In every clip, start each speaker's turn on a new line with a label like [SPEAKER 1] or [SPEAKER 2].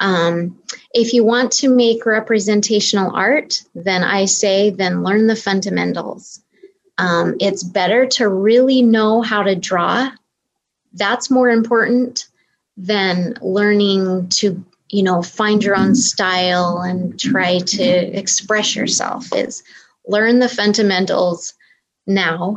[SPEAKER 1] Um, if you want to make representational art, then I say then learn the fundamentals. Um, it's better to really know how to draw. That's more important than learning to you know find your own style and try to express yourself is learn the fundamentals now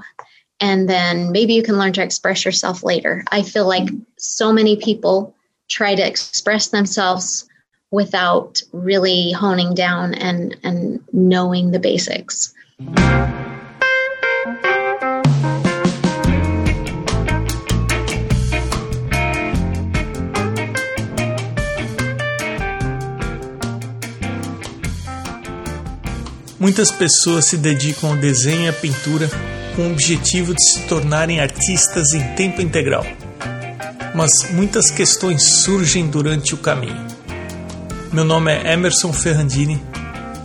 [SPEAKER 1] and then maybe you can learn to express yourself later i feel like so many people try to express themselves without really honing down and and knowing the basics
[SPEAKER 2] Muitas pessoas se dedicam ao desenho e à pintura com o objetivo de se tornarem artistas em tempo integral. Mas muitas questões surgem durante o caminho. Meu nome é Emerson Ferrandini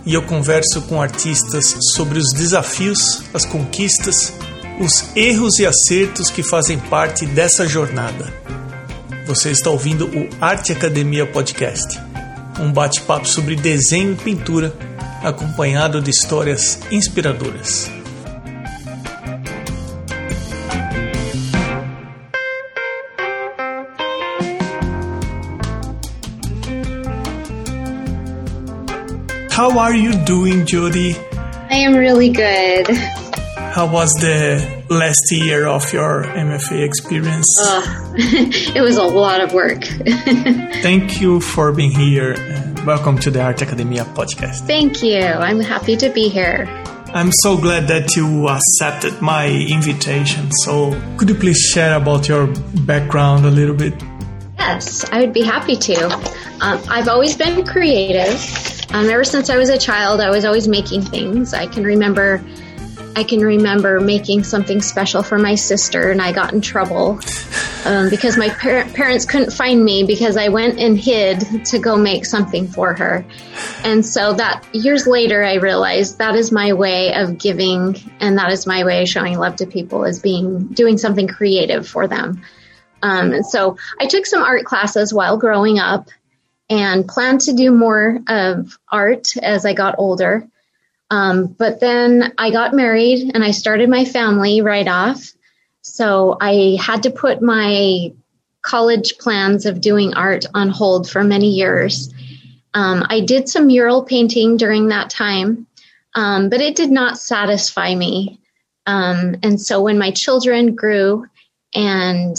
[SPEAKER 2] e eu converso com artistas sobre os desafios, as conquistas, os erros e acertos que fazem parte dessa jornada. Você está ouvindo o Arte Academia Podcast, um bate-papo sobre desenho e pintura acompanhado de histórias inspiradoras. How are you doing, Jody?
[SPEAKER 1] I am really good.
[SPEAKER 2] How was the last year of your MFA experience?
[SPEAKER 1] Oh, it was a lot of work.
[SPEAKER 2] Thank you for being here Welcome to the Art Academia podcast.
[SPEAKER 1] Thank you. I'm happy to be here.
[SPEAKER 2] I'm so glad that you accepted my invitation. So, could you please share about your background a little bit?
[SPEAKER 1] Yes, I would be happy to. Um, I've always been creative. Um, ever since I was a child, I was always making things. I can remember I can remember making something special for my sister, and I got in trouble um, because my par- parents couldn't find me because I went and hid to go make something for her. And so that years later, I realized that is my way of giving, and that is my way of showing love to people is being doing something creative for them. Um, and so I took some art classes while growing up, and planned to do more of art as I got older. Um, but then I got married and I started my family right off. So I had to put my college plans of doing art on hold for many years. Um, I did some mural painting during that time, um, but it did not satisfy me. Um, and so when my children grew and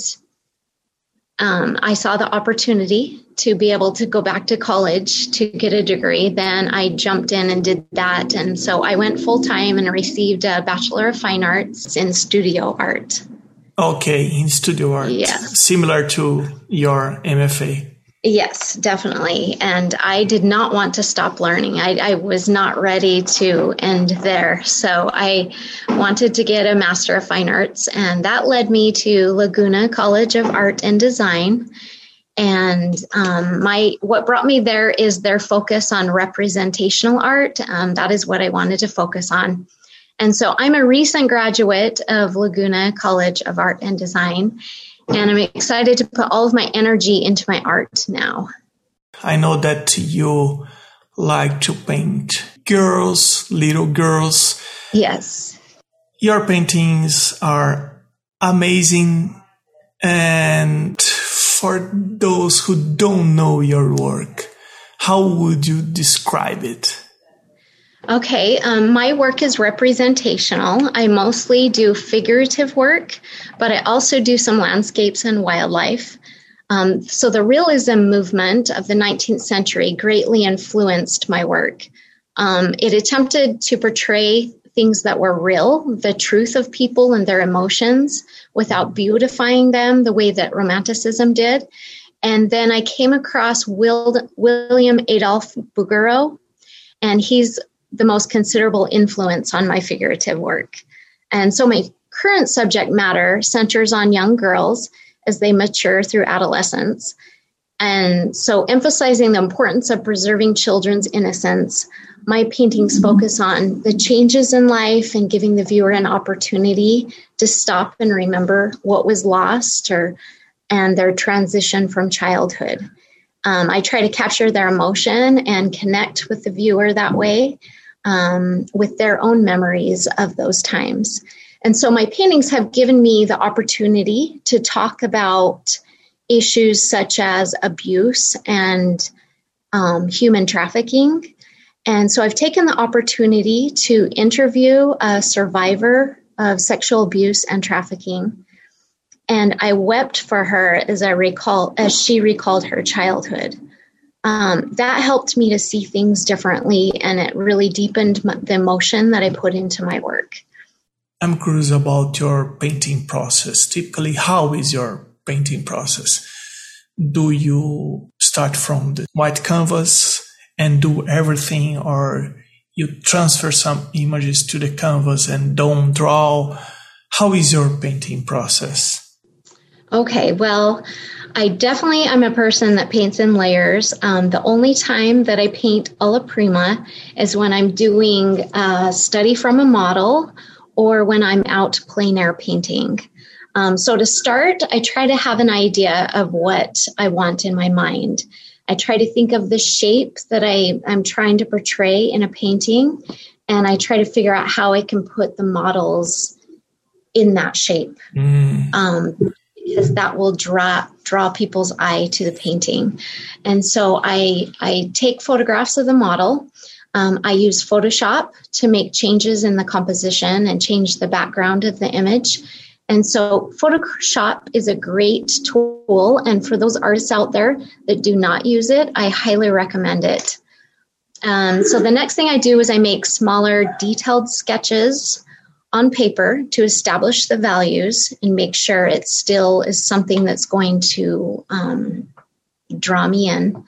[SPEAKER 1] um, I saw the opportunity to be able to go back to college to get a degree, then I jumped in and did that. And so I went full time and received a Bachelor of Fine Arts in studio art.
[SPEAKER 2] Okay, in studio art.
[SPEAKER 1] Yeah.
[SPEAKER 2] Similar to your MFA.
[SPEAKER 1] Yes, definitely. And I did not want to stop learning. I, I, was not ready to end there. So I wanted to get a Master of Fine Arts, and that led me to Laguna College of Art and Design. And um, my what brought me there is their focus on representational art. Um, that is what I wanted to focus on. And so I'm a recent graduate of Laguna College of Art and Design and I'm excited to put all of my energy into my art now.
[SPEAKER 2] I know that you like to paint girls, little girls.
[SPEAKER 1] Yes.
[SPEAKER 2] Your paintings are amazing. And for those who don't know your work, how would you describe it?
[SPEAKER 1] Okay, um, my work is representational. I mostly do figurative work, but I also do some landscapes and wildlife. Um, so the realism movement of the 19th century greatly influenced my work. Um, it attempted to portray things that were real, the truth of people and their emotions, without beautifying them the way that Romanticism did. And then I came across Will, William Adolphe Bouguereau, and he's the most considerable influence on my figurative work. And so my current subject matter centers on young girls as they mature through adolescence. And so, emphasizing the importance of preserving children's innocence, my paintings focus on the changes in life and giving the viewer an opportunity to stop and remember what was lost or and their transition from childhood. Um, I try to capture their emotion and connect with the viewer that way um, with their own memories of those times. And so my paintings have given me the opportunity to talk about issues such as abuse and um, human trafficking. And so I've taken the opportunity to interview a survivor of sexual abuse and trafficking. And I wept for her as I recall, as she recalled her childhood. Um, that helped me to see things differently, and it really deepened the emotion that I put into my work.
[SPEAKER 2] I'm curious about your painting process. Typically, how is your painting process? Do you start from the white canvas and do everything, or you transfer some images to the canvas and don't draw? How is your painting process?
[SPEAKER 1] Okay, well, I definitely am a person that paints in layers. Um, the only time that I paint alla prima is when I'm doing a study from a model or when I'm out plein air painting. Um, so to start, I try to have an idea of what I want in my mind. I try to think of the shape that I, am trying to portray in a painting, and I try to figure out how I can put the models in that shape. Mm. Um, because that will draw draw people's eye to the painting. And so I I take photographs of the model. Um, I use Photoshop to make changes in the composition and change the background of the image. And so Photoshop is a great tool. And for those artists out there that do not use it, I highly recommend it. Um, so the next thing I do is I make smaller detailed sketches on paper to establish the values and make sure it still is something that's going to um, draw me in.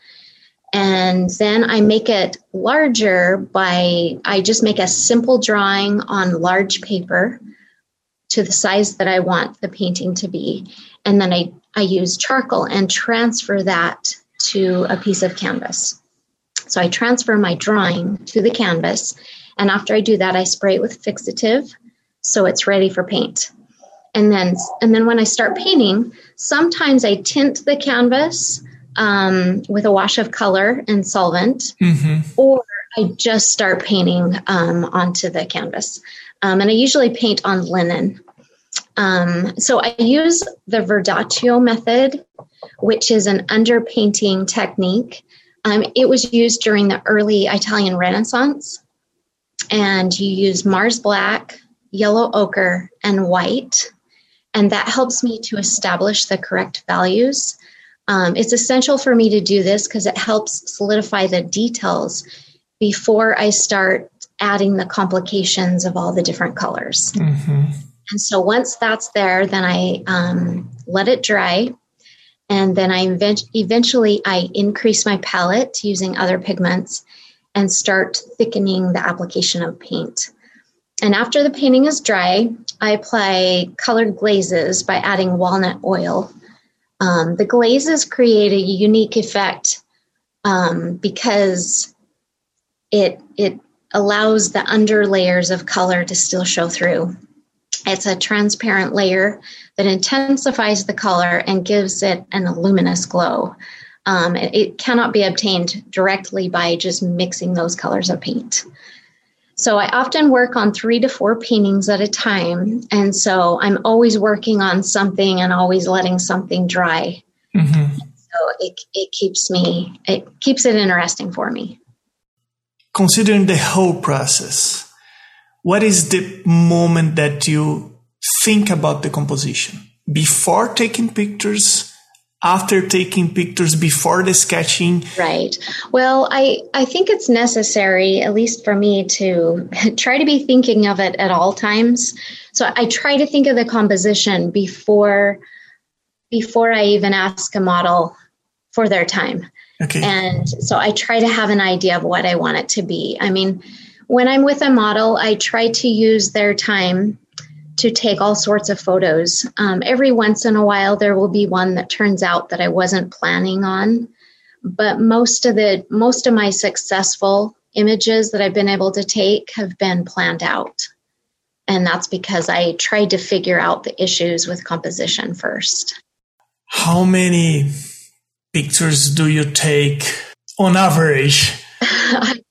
[SPEAKER 1] And then I make it larger by, I just make a simple drawing on large paper to the size that I want the painting to be. And then I, I use charcoal and transfer that to a piece of canvas. So I transfer my drawing to the canvas. And after I do that, I spray it with fixative so it's ready for paint. And then, and then when I start painting, sometimes I tint the canvas um, with a wash of color and solvent, mm-hmm. or I just start painting um, onto the canvas. Um, and I usually paint on linen. Um, so I use the Verdaccio method, which is an underpainting technique. Um, it was used during the early Italian Renaissance. And you use Mars Black, yellow ochre, and white. And that helps me to establish the correct values. Um, it's essential for me to do this because it helps solidify the details before I start adding the complications of all the different colors. Mm-hmm. And so once that's there, then I um, let it dry. And then I eventually I increase my palette using other pigments and start thickening the application of paint. And after the painting is dry, I apply colored glazes by adding walnut oil. Um, the glazes create a unique effect um, because it it allows the under layers of color to still show through. It's a transparent layer that intensifies the color and gives it an luminous glow. Um, it, it, cannot be obtained directly by just mixing those colors of paint. So I often work on three to four paintings at a time. And so I'm always working on something and always letting something dry. Mm-hmm. So it, it keeps me, it keeps it interesting for me.
[SPEAKER 2] Considering the whole process, what is the moment that you think about the composition? Before taking pictures, after taking pictures before the sketching?
[SPEAKER 1] Right. Well i i think it's necessary at least for me to try to be thinking of it at all times. So i try to think of the composition before before i even ask a model for their time. Okay. And so i try to have an idea of what i want it to be. I mean when i'm with a model i try to use their time to take all sorts of photos. Um, every once in a while, there will be one that turns out that I wasn't planning on, but most of the most of my successful images that I've been able to take have been planned out, and that's because I tried to figure out the issues with composition first.
[SPEAKER 2] How many pictures do you take on average?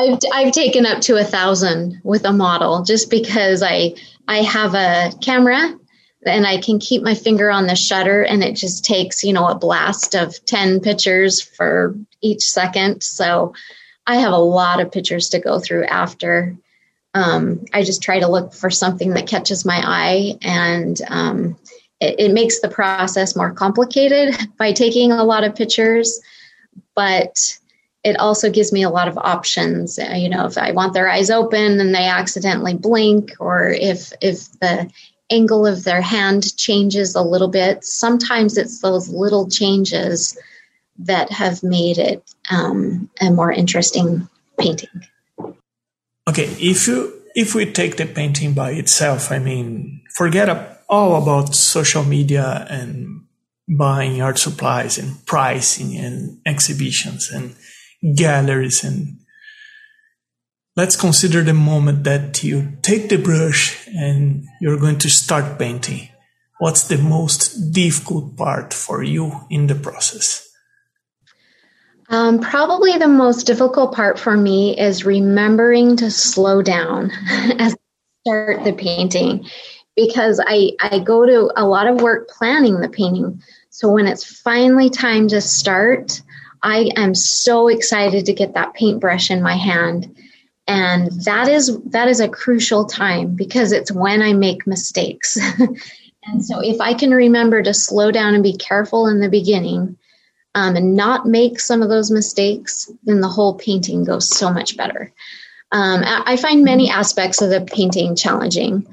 [SPEAKER 1] I've I've taken up to a thousand with a model just because I I have a camera and I can keep my finger on the shutter and it just takes you know a blast of ten pictures for each second. So I have a lot of pictures to go through after. Um, I just try to look for something that catches my eye and um, it, it makes the process more complicated by taking a lot of pictures, but it also gives me a lot of options. Uh, you know, if I want their eyes open and they accidentally blink, or if if the angle of their hand changes a little bit, sometimes it's those little changes that have made it um, a more interesting painting.
[SPEAKER 2] Okay, if you if we take the painting by itself, I mean, forget all about social media and buying art supplies and pricing and exhibitions and galleries and let's consider the moment that you take the brush and you're going to start painting. What's the most difficult part for you in the process?
[SPEAKER 1] Um, probably the most difficult part for me is remembering to slow down as I start the painting because I, I go to a lot of work planning the painting. So when it's finally time to start, I am so excited to get that paintbrush in my hand. And that is that is a crucial time because it's when I make mistakes. and so if I can remember to slow down and be careful in the beginning um, and not make some of those mistakes, then the whole painting goes so much better. Um, I find many aspects of the painting challenging.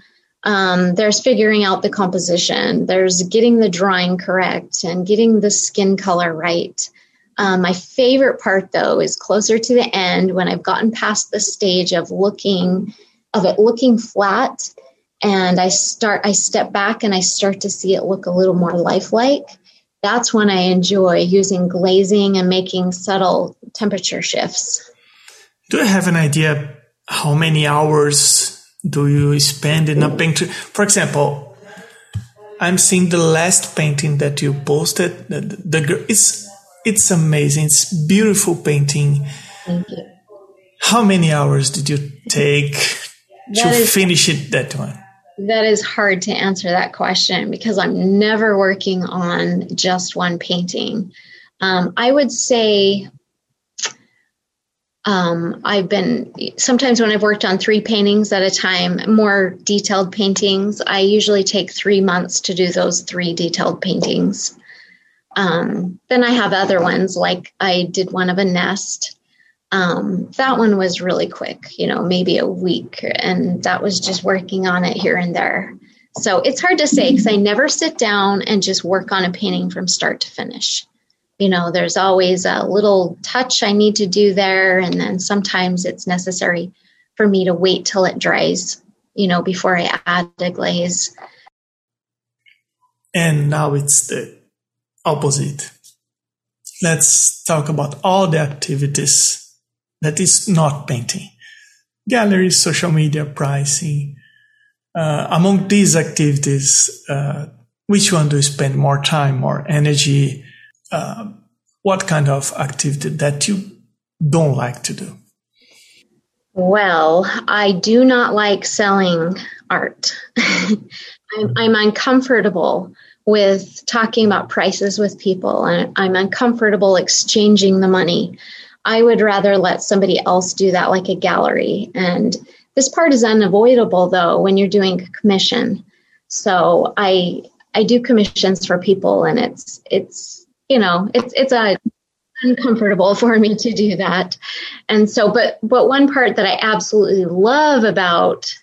[SPEAKER 1] Um, there's figuring out the composition, there's getting the drawing correct and getting the skin color right. Um, my favorite part, though, is closer to the end when I've gotten past the stage of looking, of it looking flat, and I start, I step back and I start to see it look a little more lifelike. That's when I enjoy using glazing and making subtle temperature shifts.
[SPEAKER 2] Do you have an idea how many hours do you spend in a painting? For example, I'm seeing the last painting that you posted. The, the, the it's it's amazing. It's beautiful painting.
[SPEAKER 1] Thank you.
[SPEAKER 2] How many hours did you take to is, finish it that one?
[SPEAKER 1] That is hard to answer that question because I'm never working on just one painting. Um, I would say um, I've been sometimes when I've worked on three paintings at a time, more detailed paintings, I usually take three months to do those three detailed paintings. Um, then I have other ones, like I did one of a nest. Um, that one was really quick, you know, maybe a week, and that was just working on it here and there. So it's hard to say because I never sit down and just work on a painting from start to finish you know, there's always a little touch I need to do there. And then sometimes it's necessary for me to wait till it dries, you know, before I add the glaze.
[SPEAKER 2] And now it's the opposite. Let's talk about all the activities that is not painting. Galleries, social media, pricing. Uh, among these activities, uh, which one do you spend more time, more energy, uh, what kind of activity that you don't like to do?
[SPEAKER 1] Well, I do not like selling art. I'm, I'm, uncomfortable with talking about prices with people, and I'm uncomfortable exchanging the money. I would rather let somebody else do that, like a gallery. And this part is unavoidable, though, when you're doing commission. So I I do commissions for people, and it's it's you know, it's it's a uncomfortable for me to do that. And so but but one part that I absolutely love about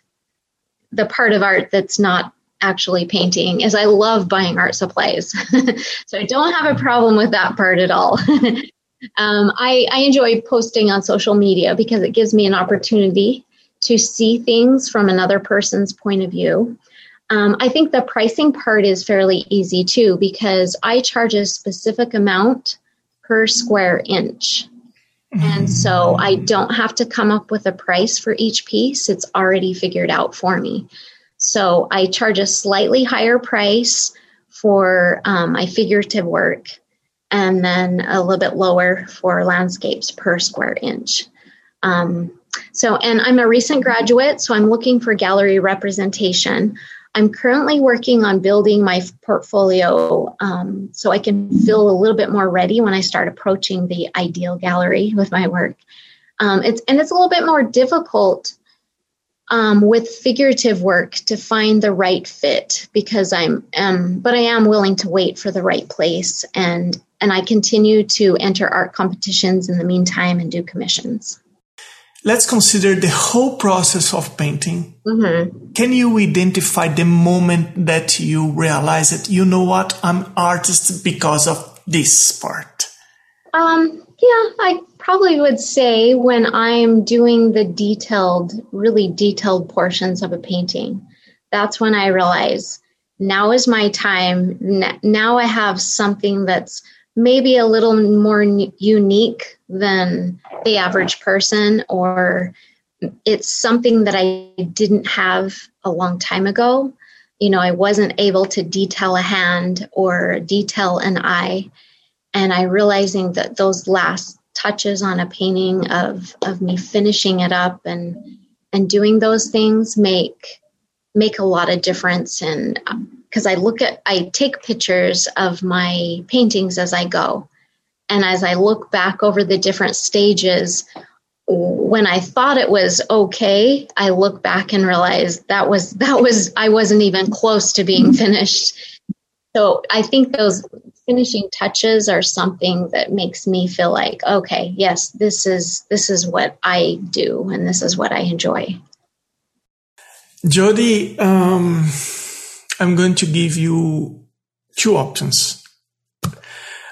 [SPEAKER 1] the part of art that's not actually painting is I love buying art supplies. so I don't have a problem with that part at all. um, I, I enjoy posting on social media because it gives me an opportunity to see things from another person's point of view. Um, I think the pricing part is fairly easy too because I charge a specific amount per square inch. And so I don't have to come up with a price for each piece, it's already figured out for me. So I charge a slightly higher price for um, my figurative work. and then a little bit lower for landscapes per square inch. Um, so, and I'm a recent graduate, so I'm looking for gallery representation. I'm currently working on building my portfolio um, so I can feel a little bit more ready when I start approaching the ideal gallery with my work. Um, it's and it's a little bit more difficult um, with figurative work to find the right fit because I'm um, but I am willing to wait for the right place and and I continue to enter art competitions in the meantime and do commissions
[SPEAKER 2] let's consider the whole process of painting. Mm-hmm. Can you identify the moment that you realize that you know what I'm artist because of this part?
[SPEAKER 1] Um, yeah, I probably would say when I'm doing the detailed, really detailed portions of a painting. That's when I realize now is my time. Now I have something that's maybe a little more unique than the average person, or it's something that I didn't have a long time ago. You know, I wasn't able to detail a hand or detail an eye. And I realizing that those last touches on a painting of, of me finishing it up and and doing those things make make a lot of difference and um, because I look at, I take pictures of my paintings as I go. And as I look back over the different stages, when I thought it was okay, I look back and realize that was, that was, I wasn't even close to being mm-hmm. finished. So I think those finishing touches are something that makes me feel like, okay, yes, this is, this is what I do and this is what I enjoy.
[SPEAKER 2] Jody, um, I'm going to give you two options.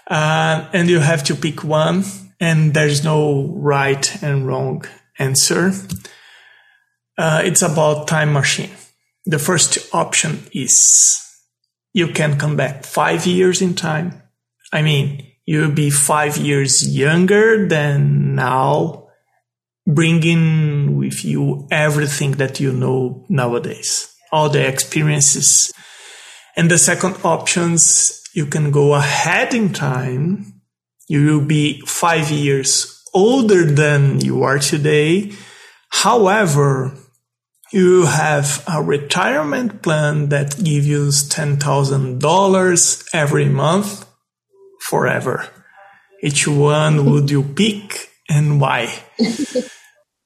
[SPEAKER 2] Uh, and you have to pick one, and there's no right and wrong answer. Uh, it's about time machine. The first option is you can come back five years in time. I mean, you'll be five years younger than now, bringing with you everything that you know nowadays all the experiences. And the second options, you can go ahead in time. You will be five years older than you are today. However, you have a retirement plan that gives you $10,000 every month forever. Which one would you pick and why?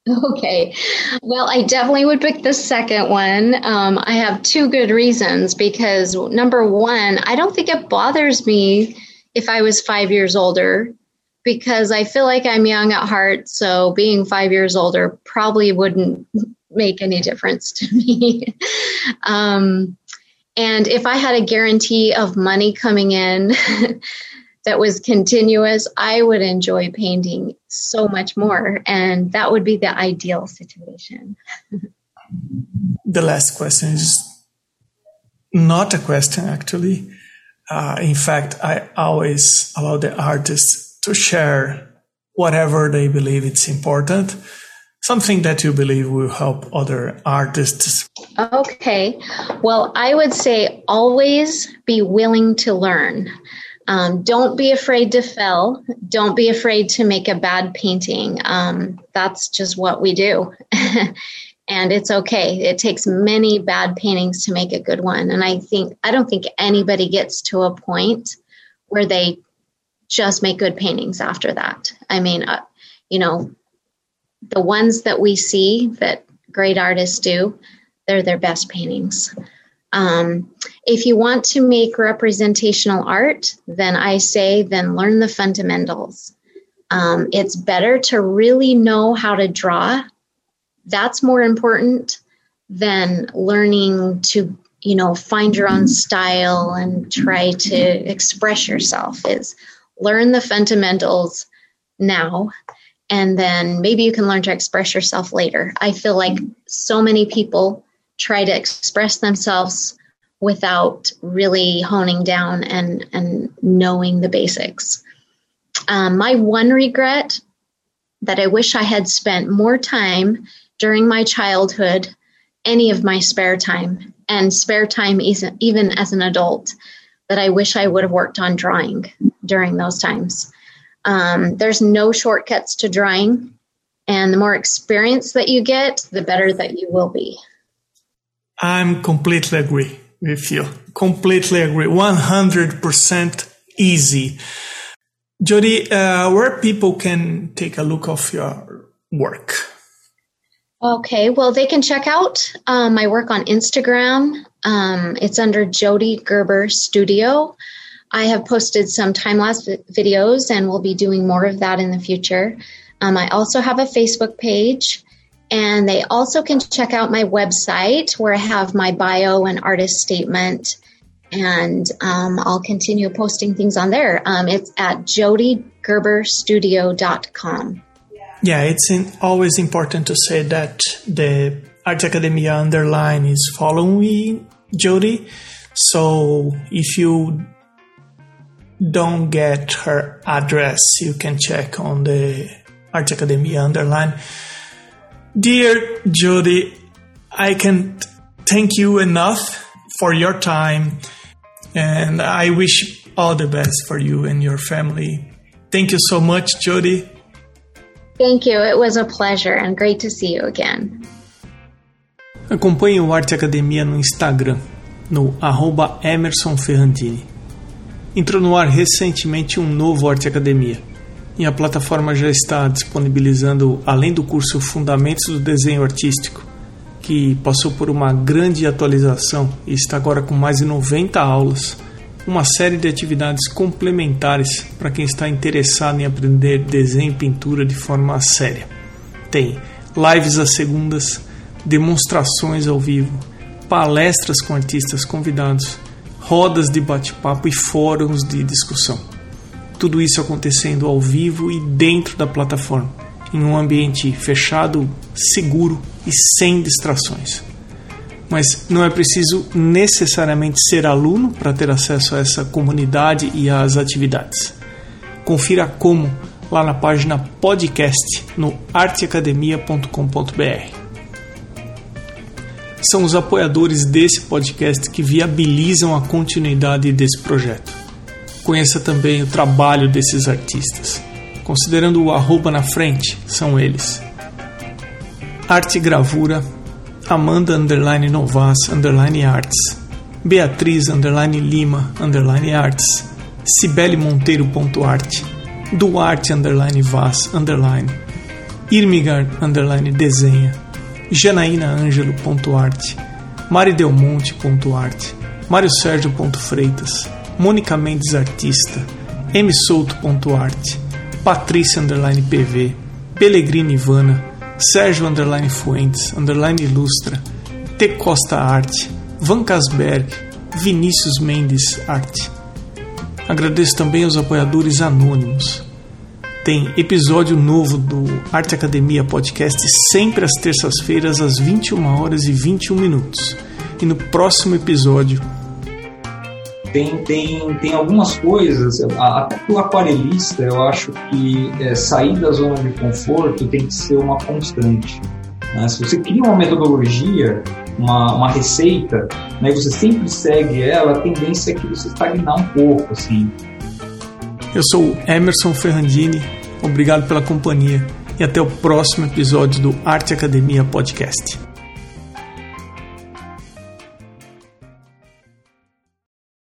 [SPEAKER 1] Okay. Well, I definitely would pick the second one. Um, I have two good reasons because number one, I don't think it bothers me if I was five years older because I feel like I'm young at heart. So being five years older probably wouldn't make any difference to me. um, and if I had a guarantee of money coming in, that was continuous, I would enjoy painting so much more. And that would be the ideal situation.
[SPEAKER 2] the last question is not a question, actually. Uh, in fact, I always allow the artists to share whatever they believe it's important, something that you believe will help other artists.
[SPEAKER 1] Okay. Well, I would say always be willing to learn. Um, don't be afraid to fail. Don't be afraid to make a bad painting. Um, that's just what we do. and it's okay. It takes many bad paintings to make a good one. And I think, I don't think anybody gets to a point where they just make good paintings after that. I mean, uh, you know, the ones that we see that great artists do, they're their best paintings. Um, if you want to make representational art, then I say then learn the fundamentals. Um, it's better to really know how to draw. That's more important than learning to you know find your own style and try to express yourself is learn the fundamentals now and then maybe you can learn to express yourself later i feel like so many people try to express themselves without really honing down and, and knowing the basics. Um, my one regret that I wish I had spent more time during my childhood, any of my spare time, and spare time even as an adult, that I wish I would have worked on drawing during those times. Um, there's no shortcuts to drawing, and the more experience that you get, the better that you will be.
[SPEAKER 2] I'm completely agree with you. Completely agree. 100% easy. Jody, uh, where people can take a look of your work?
[SPEAKER 1] Okay, well, they can check out um, my work on Instagram. Um, it's under Jody Gerber Studio. I have posted some time lapse videos and we'll be doing more of that in the future. Um, I also have a Facebook page, and they also can check out my website where I have my bio and artist statement. And um, I'll continue posting things on there. Um, it's at jodygerberstudio.com.
[SPEAKER 2] Yeah, it's in, always important to say that the Art Academia underline is following Jody. So if you don't get her address, you can check on the Art Academia underline. Dear Jody, I can't thank you enough for your time, and I wish all the best for you and your family. Thank you so much, Jody.
[SPEAKER 1] Thank you. It was a pleasure and great to see you again.
[SPEAKER 2] Acompanhe o Arte Academia no Instagram, no arroba Emerson Ferrandini. Entrou no ar recentemente um novo Arte Academia, e a plataforma já está disponibilizando, além do curso Fundamentos do Desenho Artístico, que passou por uma grande atualização e está agora com mais de 90 aulas, uma série de atividades complementares para quem está interessado em aprender desenho e pintura de forma séria. Tem lives às segundas, demonstrações ao vivo, palestras com artistas convidados, rodas de bate-papo e fóruns de discussão. Tudo isso acontecendo ao vivo e dentro da plataforma, em um ambiente fechado, seguro e sem distrações mas não é preciso necessariamente ser aluno para ter acesso a essa comunidade e às atividades. Confira como lá na página podcast no arteacademia.com.br. São os apoiadores desse podcast que viabilizam a continuidade desse projeto. Conheça também o trabalho desses artistas. Considerando o arroba na frente, são eles. Arte Gravura Amanda underline Novas underline Arts, Beatriz underline Lima underline Arts, Cibele Monteiro ponto arte, Duarte underline Vaz underline, Irmigar underline Desenha, janaínaângelo.arte, Sérgio Freitas, Mônica Mendes Artista, msouto.arte, patrícia underline pv, Pelegrino Ivana, Sérgio underline Fuentes, underline Ilustra, T Costa Arte, Van Casberg, Vinícius Mendes Arte. Agradeço também aos apoiadores anônimos. Tem episódio novo do Arte Academia Podcast sempre às terças-feiras às 21 horas e 21 minutos. E no próximo episódio
[SPEAKER 3] tem, tem, tem algumas coisas, até para o aquarelista, eu acho que é, sair da zona de conforto tem que ser uma constante. Né? Se você cria uma metodologia, uma, uma receita, né, e você sempre segue ela, a tendência é que você estagnar um pouco. Assim.
[SPEAKER 2] Eu sou Emerson Ferrandini, obrigado pela companhia e até o próximo episódio do Arte Academia Podcast.